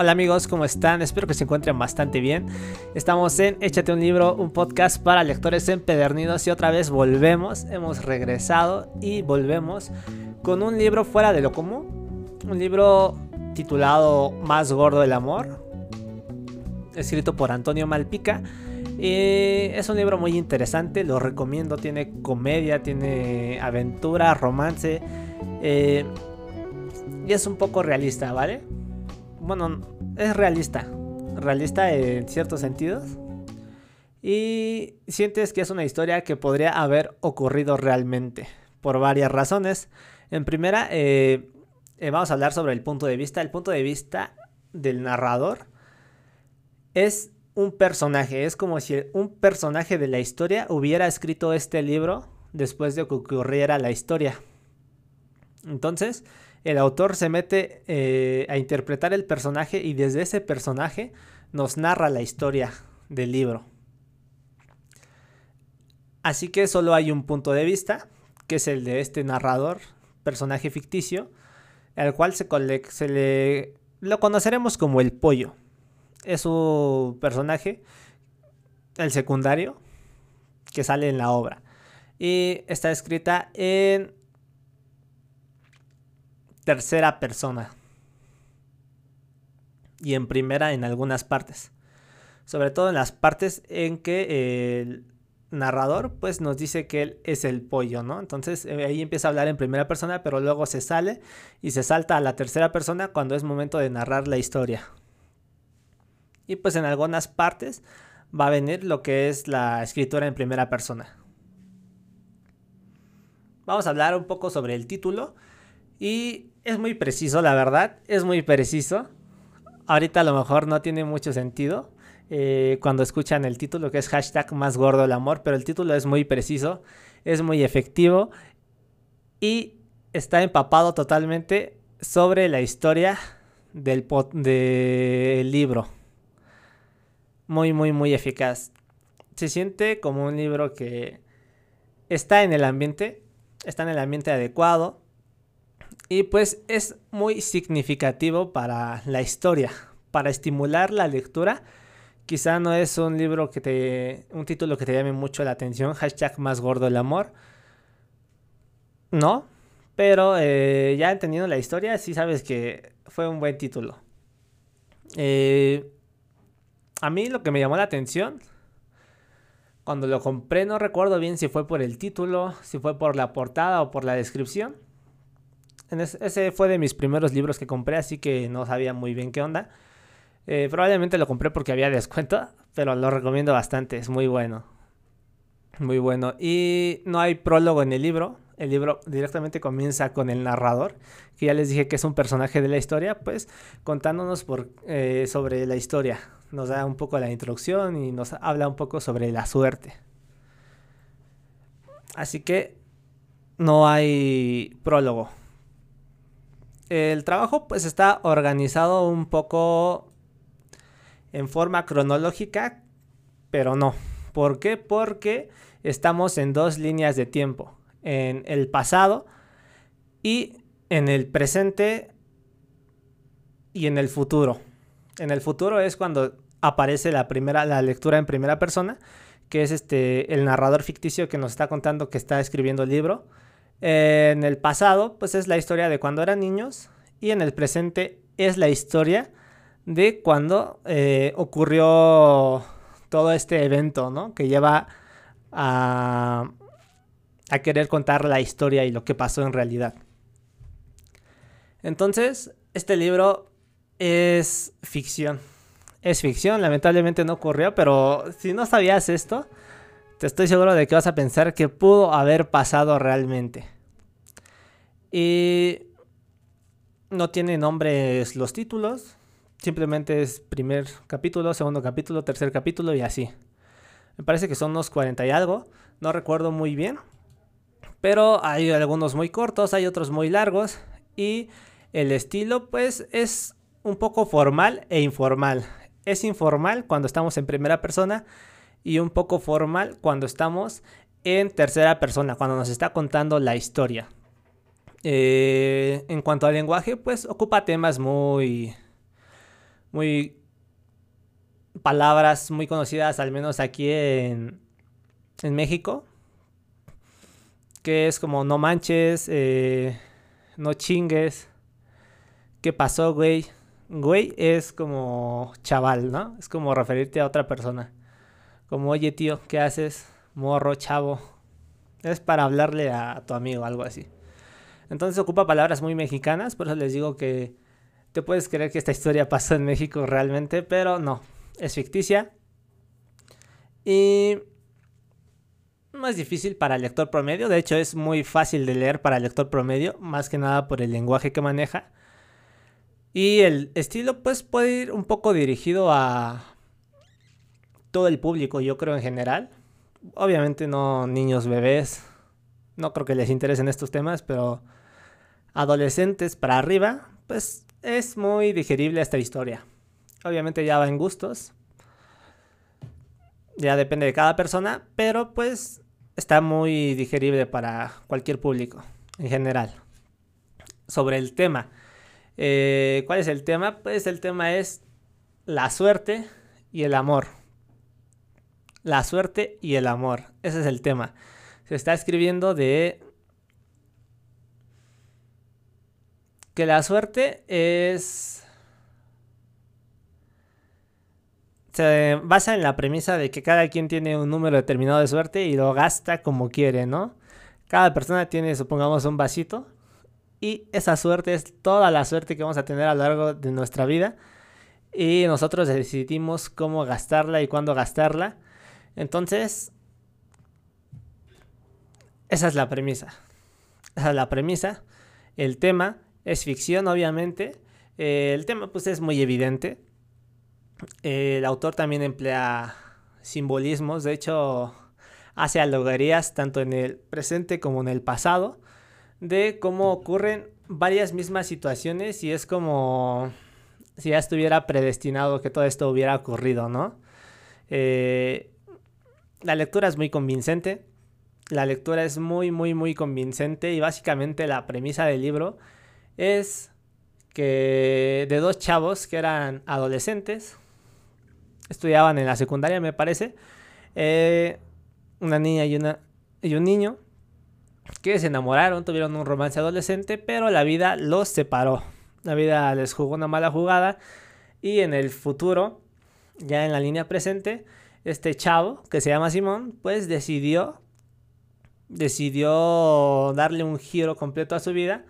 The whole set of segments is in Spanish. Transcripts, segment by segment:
Hola amigos, ¿cómo están? Espero que se encuentren bastante bien. Estamos en Échate un libro, un podcast para lectores empedernidos y otra vez volvemos, hemos regresado y volvemos con un libro fuera de lo común. Un libro titulado Más gordo el amor, escrito por Antonio Malpica. Y es un libro muy interesante, lo recomiendo, tiene comedia, tiene aventura, romance. Eh, y es un poco realista, ¿vale? Bueno, es realista. Realista en ciertos sentidos. Y sientes que es una historia que podría haber ocurrido realmente. Por varias razones. En primera, eh, eh, vamos a hablar sobre el punto de vista. El punto de vista del narrador es un personaje. Es como si un personaje de la historia hubiera escrito este libro después de que ocurriera la historia. Entonces, el autor se mete eh, a interpretar el personaje y desde ese personaje nos narra la historia del libro. Así que solo hay un punto de vista, que es el de este narrador, personaje ficticio, al cual se, se le lo conoceremos como el pollo. Es un personaje, el secundario, que sale en la obra. Y está escrita en tercera persona. Y en primera en algunas partes. Sobre todo en las partes en que el narrador pues nos dice que él es el pollo, ¿no? Entonces eh, ahí empieza a hablar en primera persona, pero luego se sale y se salta a la tercera persona cuando es momento de narrar la historia. Y pues en algunas partes va a venir lo que es la escritura en primera persona. Vamos a hablar un poco sobre el título y es muy preciso, la verdad, es muy preciso. Ahorita a lo mejor no tiene mucho sentido eh, cuando escuchan el título que es hashtag más gordo el amor, pero el título es muy preciso, es muy efectivo y está empapado totalmente sobre la historia del, del libro. Muy, muy, muy eficaz. Se siente como un libro que está en el ambiente, está en el ambiente adecuado, y pues es muy significativo para la historia, para estimular la lectura. Quizá no es un libro que te. un título que te llame mucho la atención. Hashtag más gordo el amor. No. Pero eh, ya entendiendo la historia, sí sabes que fue un buen título. Eh, a mí lo que me llamó la atención. Cuando lo compré, no recuerdo bien si fue por el título, si fue por la portada o por la descripción ese fue de mis primeros libros que compré, así que no sabía muy bien qué onda. Eh, probablemente lo compré porque había descuento, pero lo recomiendo bastante, es muy bueno. Muy bueno. Y no hay prólogo en el libro. El libro directamente comienza con el narrador, que ya les dije que es un personaje de la historia, pues contándonos eh, sobre la historia. Nos da un poco la introducción y nos habla un poco sobre la suerte. Así que no hay prólogo el trabajo pues está organizado un poco en forma cronológica, pero no. ¿Por qué? Porque estamos en dos líneas de tiempo, en el pasado y en el presente y en el futuro. En el futuro es cuando aparece la primera la lectura en primera persona, que es este el narrador ficticio que nos está contando que está escribiendo el libro en el pasado, pues es la historia de cuando eran niños y en el presente es la historia de cuando eh, ocurrió todo este evento, ¿no? Que lleva a, a querer contar la historia y lo que pasó en realidad. Entonces, este libro es ficción. Es ficción, lamentablemente no ocurrió, pero si no sabías esto, te estoy seguro de que vas a pensar que pudo haber pasado realmente. Y no tiene nombres los títulos, simplemente es primer capítulo, segundo capítulo, tercer capítulo y así. Me parece que son unos 40 y algo, no recuerdo muy bien, pero hay algunos muy cortos, hay otros muy largos y el estilo pues es un poco formal e informal. Es informal cuando estamos en primera persona y un poco formal cuando estamos en tercera persona, cuando nos está contando la historia. Eh, en cuanto al lenguaje, pues ocupa temas muy, muy palabras muy conocidas, al menos aquí en, en México, que es como no manches, eh, no chingues, ¿qué pasó, güey? Güey es como chaval, ¿no? Es como referirte a otra persona. Como, oye, tío, ¿qué haces? Morro, chavo. Es para hablarle a tu amigo, algo así. Entonces ocupa palabras muy mexicanas, por eso les digo que te puedes creer que esta historia pasó en México realmente, pero no, es ficticia. Y más difícil para el lector promedio, de hecho es muy fácil de leer para el lector promedio, más que nada por el lenguaje que maneja. Y el estilo pues puede ir un poco dirigido a todo el público, yo creo en general. Obviamente no niños, bebés, no creo que les interesen estos temas, pero adolescentes para arriba, pues es muy digerible esta historia. Obviamente ya va en gustos. Ya depende de cada persona, pero pues está muy digerible para cualquier público en general. Sobre el tema. Eh, ¿Cuál es el tema? Pues el tema es la suerte y el amor. La suerte y el amor. Ese es el tema. Se está escribiendo de que la suerte es... Se basa en la premisa de que cada quien tiene un número determinado de suerte y lo gasta como quiere, ¿no? Cada persona tiene, supongamos, un vasito y esa suerte es toda la suerte que vamos a tener a lo largo de nuestra vida y nosotros decidimos cómo gastarla y cuándo gastarla. Entonces, esa es la premisa. Esa es la premisa. El tema es ficción, obviamente. Eh, el tema pues es muy evidente. el autor también emplea simbolismos, de hecho hace alegorías tanto en el presente como en el pasado de cómo ocurren varias mismas situaciones y es como si ya estuviera predestinado que todo esto hubiera ocurrido, ¿no? Eh, la lectura es muy convincente, la lectura es muy, muy, muy convincente y básicamente la premisa del libro es que de dos chavos que eran adolescentes, estudiaban en la secundaria me parece, eh, una niña y, una, y un niño, que se enamoraron, tuvieron un romance adolescente, pero la vida los separó. La vida les jugó una mala jugada y en el futuro, ya en la línea presente, este chavo que se llama Simón, pues decidió decidió darle un giro completo a su vida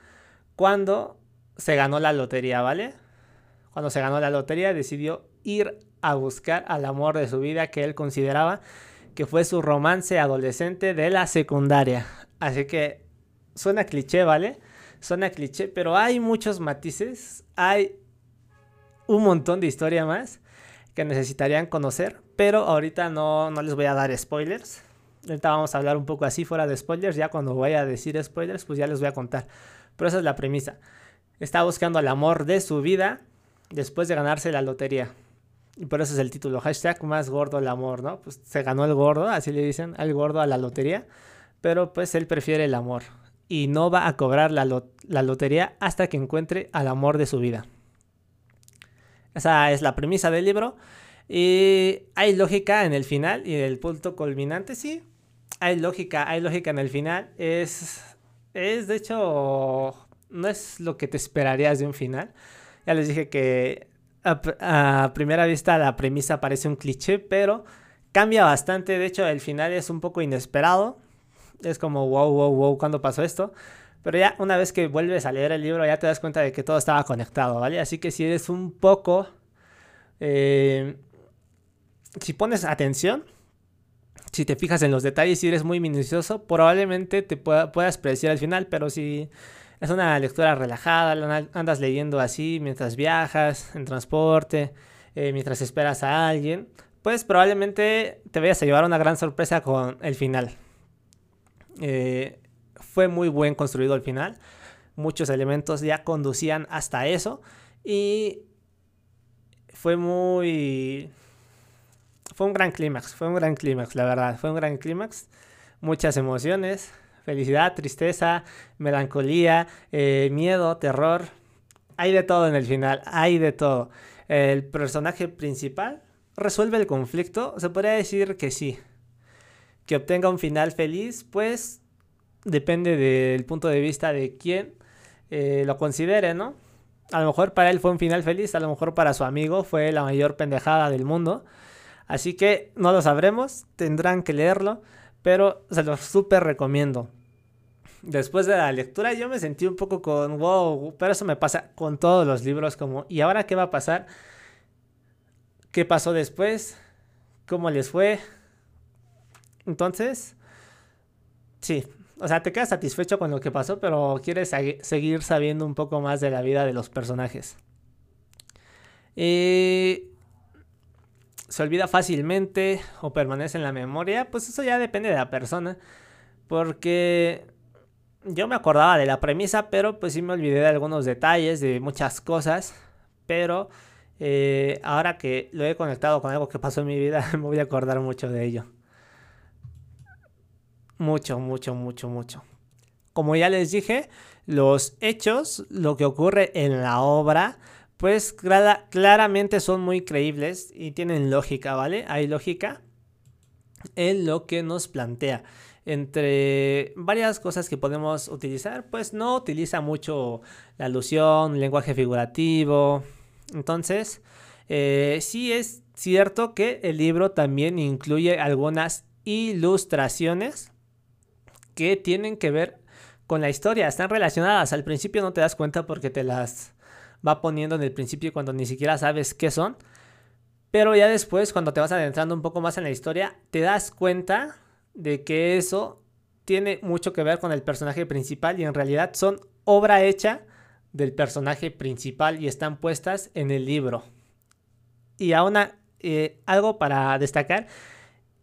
cuando se ganó la lotería, ¿vale? Cuando se ganó la lotería decidió ir a buscar al amor de su vida que él consideraba que fue su romance adolescente de la secundaria. Así que suena cliché, ¿vale? Suena cliché, pero hay muchos matices, hay un montón de historia más que necesitarían conocer, pero ahorita no, no les voy a dar spoilers. Ahorita vamos a hablar un poco así fuera de spoilers, ya cuando vaya a decir spoilers, pues ya les voy a contar. Pero esa es la premisa. Está buscando el amor de su vida después de ganarse la lotería. Y por eso es el título, hashtag más gordo el amor, ¿no? Pues se ganó el gordo, así le dicen, el gordo a la lotería. Pero pues él prefiere el amor. Y no va a cobrar la, la lotería hasta que encuentre al amor de su vida. Esa es la premisa del libro. Y hay lógica en el final y el punto culminante, sí. Hay lógica, hay lógica en el final. Es es de hecho, no es lo que te esperarías de un final. Ya les dije que a, primera vista la premisa parece un cliché, pero cambia bastante. De hecho, el final es un poco inesperado. Es como, wow, wow, wow, ¿cuándo pasó esto? Pero ya una vez que vuelves a leer el libro, ya te das cuenta de que todo estaba conectado, ¿vale? Así que si eres un poco... Eh, si pones atención, si te fijas en los detalles y eres muy minucioso, probablemente te puedas predecir al final, pero si es una lectura relajada, andas leyendo así mientras viajas, en transporte, eh, mientras esperas a alguien, pues probablemente te vayas a llevar una gran sorpresa con el final. Eh, fue muy buen construido el final, muchos elementos ya conducían hasta eso y fue muy fue un gran clímax, fue un gran clímax, la verdad, fue un gran clímax. Muchas emociones, felicidad, tristeza, melancolía, eh, miedo, terror. Hay de todo en el final, hay de todo. el personaje principal resuelve el conflicto, se podría decir que sí. Que obtenga un final feliz, pues depende del punto de vista de quién eh, lo considere, ¿no? A lo mejor para él fue un final feliz, a lo mejor para su amigo fue la mayor pendejada del mundo. Así que no lo sabremos, tendrán que leerlo, pero se lo súper recomiendo. Después de la lectura yo me sentí un poco con wow, pero eso me pasa con todos los libros como ¿y ahora qué va a pasar? ¿Qué pasó después? ¿Cómo les fue? Entonces, sí, o sea, te quedas satisfecho con lo que pasó, pero quieres seguir sabiendo un poco más de la vida de los personajes. se olvida fácilmente o permanece en la memoria, pues eso ya depende de la persona. Porque yo me acordaba de la premisa, pero pues sí me olvidé de algunos detalles, de muchas cosas. Pero eh, ahora que lo he conectado con algo que pasó en mi vida, me voy a acordar mucho de ello. Mucho, mucho, mucho, mucho. Como ya les dije, los hechos, lo que ocurre en la obra, pues claramente son muy creíbles y tienen lógica, ¿vale? Hay lógica en lo que nos plantea. Entre varias cosas que podemos utilizar, pues no utiliza mucho la alusión, lenguaje figurativo. Entonces, eh, sí es cierto que el libro también incluye algunas ilustraciones que tienen que ver con la historia, están relacionadas. Al principio no te das cuenta porque te las va poniendo en el principio cuando ni siquiera sabes qué son. Pero ya después, cuando te vas adentrando un poco más en la historia, te das cuenta de que eso tiene mucho que ver con el personaje principal y en realidad son obra hecha del personaje principal y están puestas en el libro. Y aún eh, algo para destacar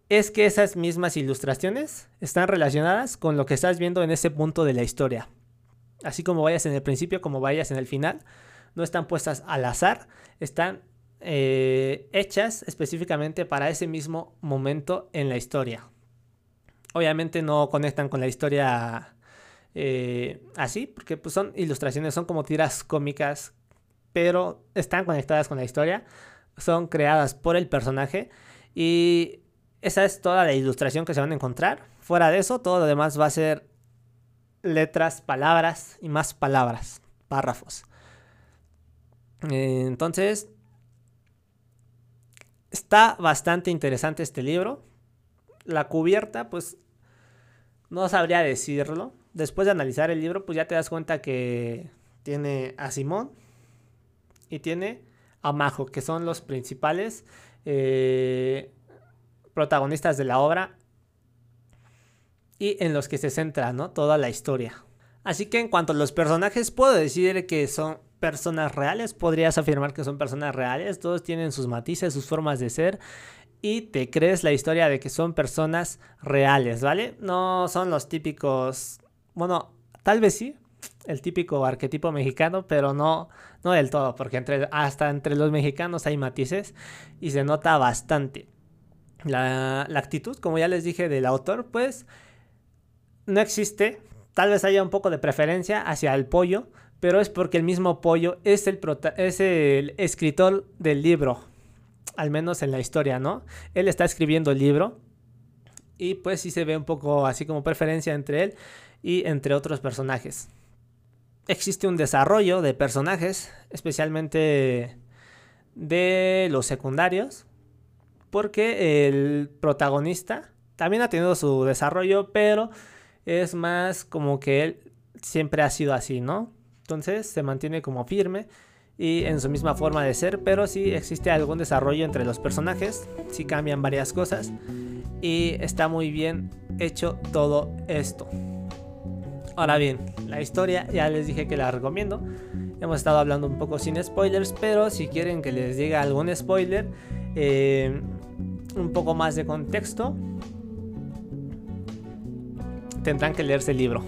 es que esas mismas ilustraciones están relacionadas con lo que estás viendo en ese punto de la historia. Así como vayas en el principio, como vayas en el final, no están puestas al azar, están eh, hechas específicamente para ese mismo momento en la historia. Obviamente no conectan con la historia eh, así, porque pues, son ilustraciones, son como tiras cómicas, pero están conectadas con la historia, son creadas por el personaje y esa es toda la ilustración que se van a encontrar. Fuera de eso, todo lo demás va a ser letras, palabras y más palabras, párrafos. Entonces, está bastante interesante este libro. La cubierta, pues, no sabría decirlo. Después de analizar el libro, pues ya te das cuenta que tiene a Simón y tiene a Majo, que son los principales eh, protagonistas de la obra y en los que se centra toda la historia. Así que en cuanto a los personajes, puedo decir que son personas reales, podrías afirmar que son personas reales, todos tienen sus matices, sus formas de ser. Y te crees la historia de que son personas reales, ¿vale? No son los típicos, bueno, tal vez sí, el típico arquetipo mexicano, pero no, no del todo, porque hasta entre los mexicanos hay matices y se nota bastante la, actitud, como ya les dije, del autor, pues no existe. Tal vez haya un poco de preferencia hacia el pollo, pero es porque el mismo pollo es el, es el escritor del libro, al menos en la historia, ¿no? Él está escribiendo el libro y pues sí se ve un poco así como preferencia entre él y entre otros personajes. Existe un desarrollo de personajes, especialmente de los secundarios, porque el protagonista también ha tenido su desarrollo, pero es más como que él siempre ha sido así, ¿no? Entonces se mantiene como firme y en su misma forma de ser, pero sí existe algún desarrollo entre los personajes, sí cambian varias cosas y está muy bien hecho todo esto. Ahora bien, la historia ya les dije que la recomiendo. Hemos estado hablando un poco sin spoilers, pero si quieren que les diga algún spoiler, eh, un poco más de contexto, tendrán que leerse el libro.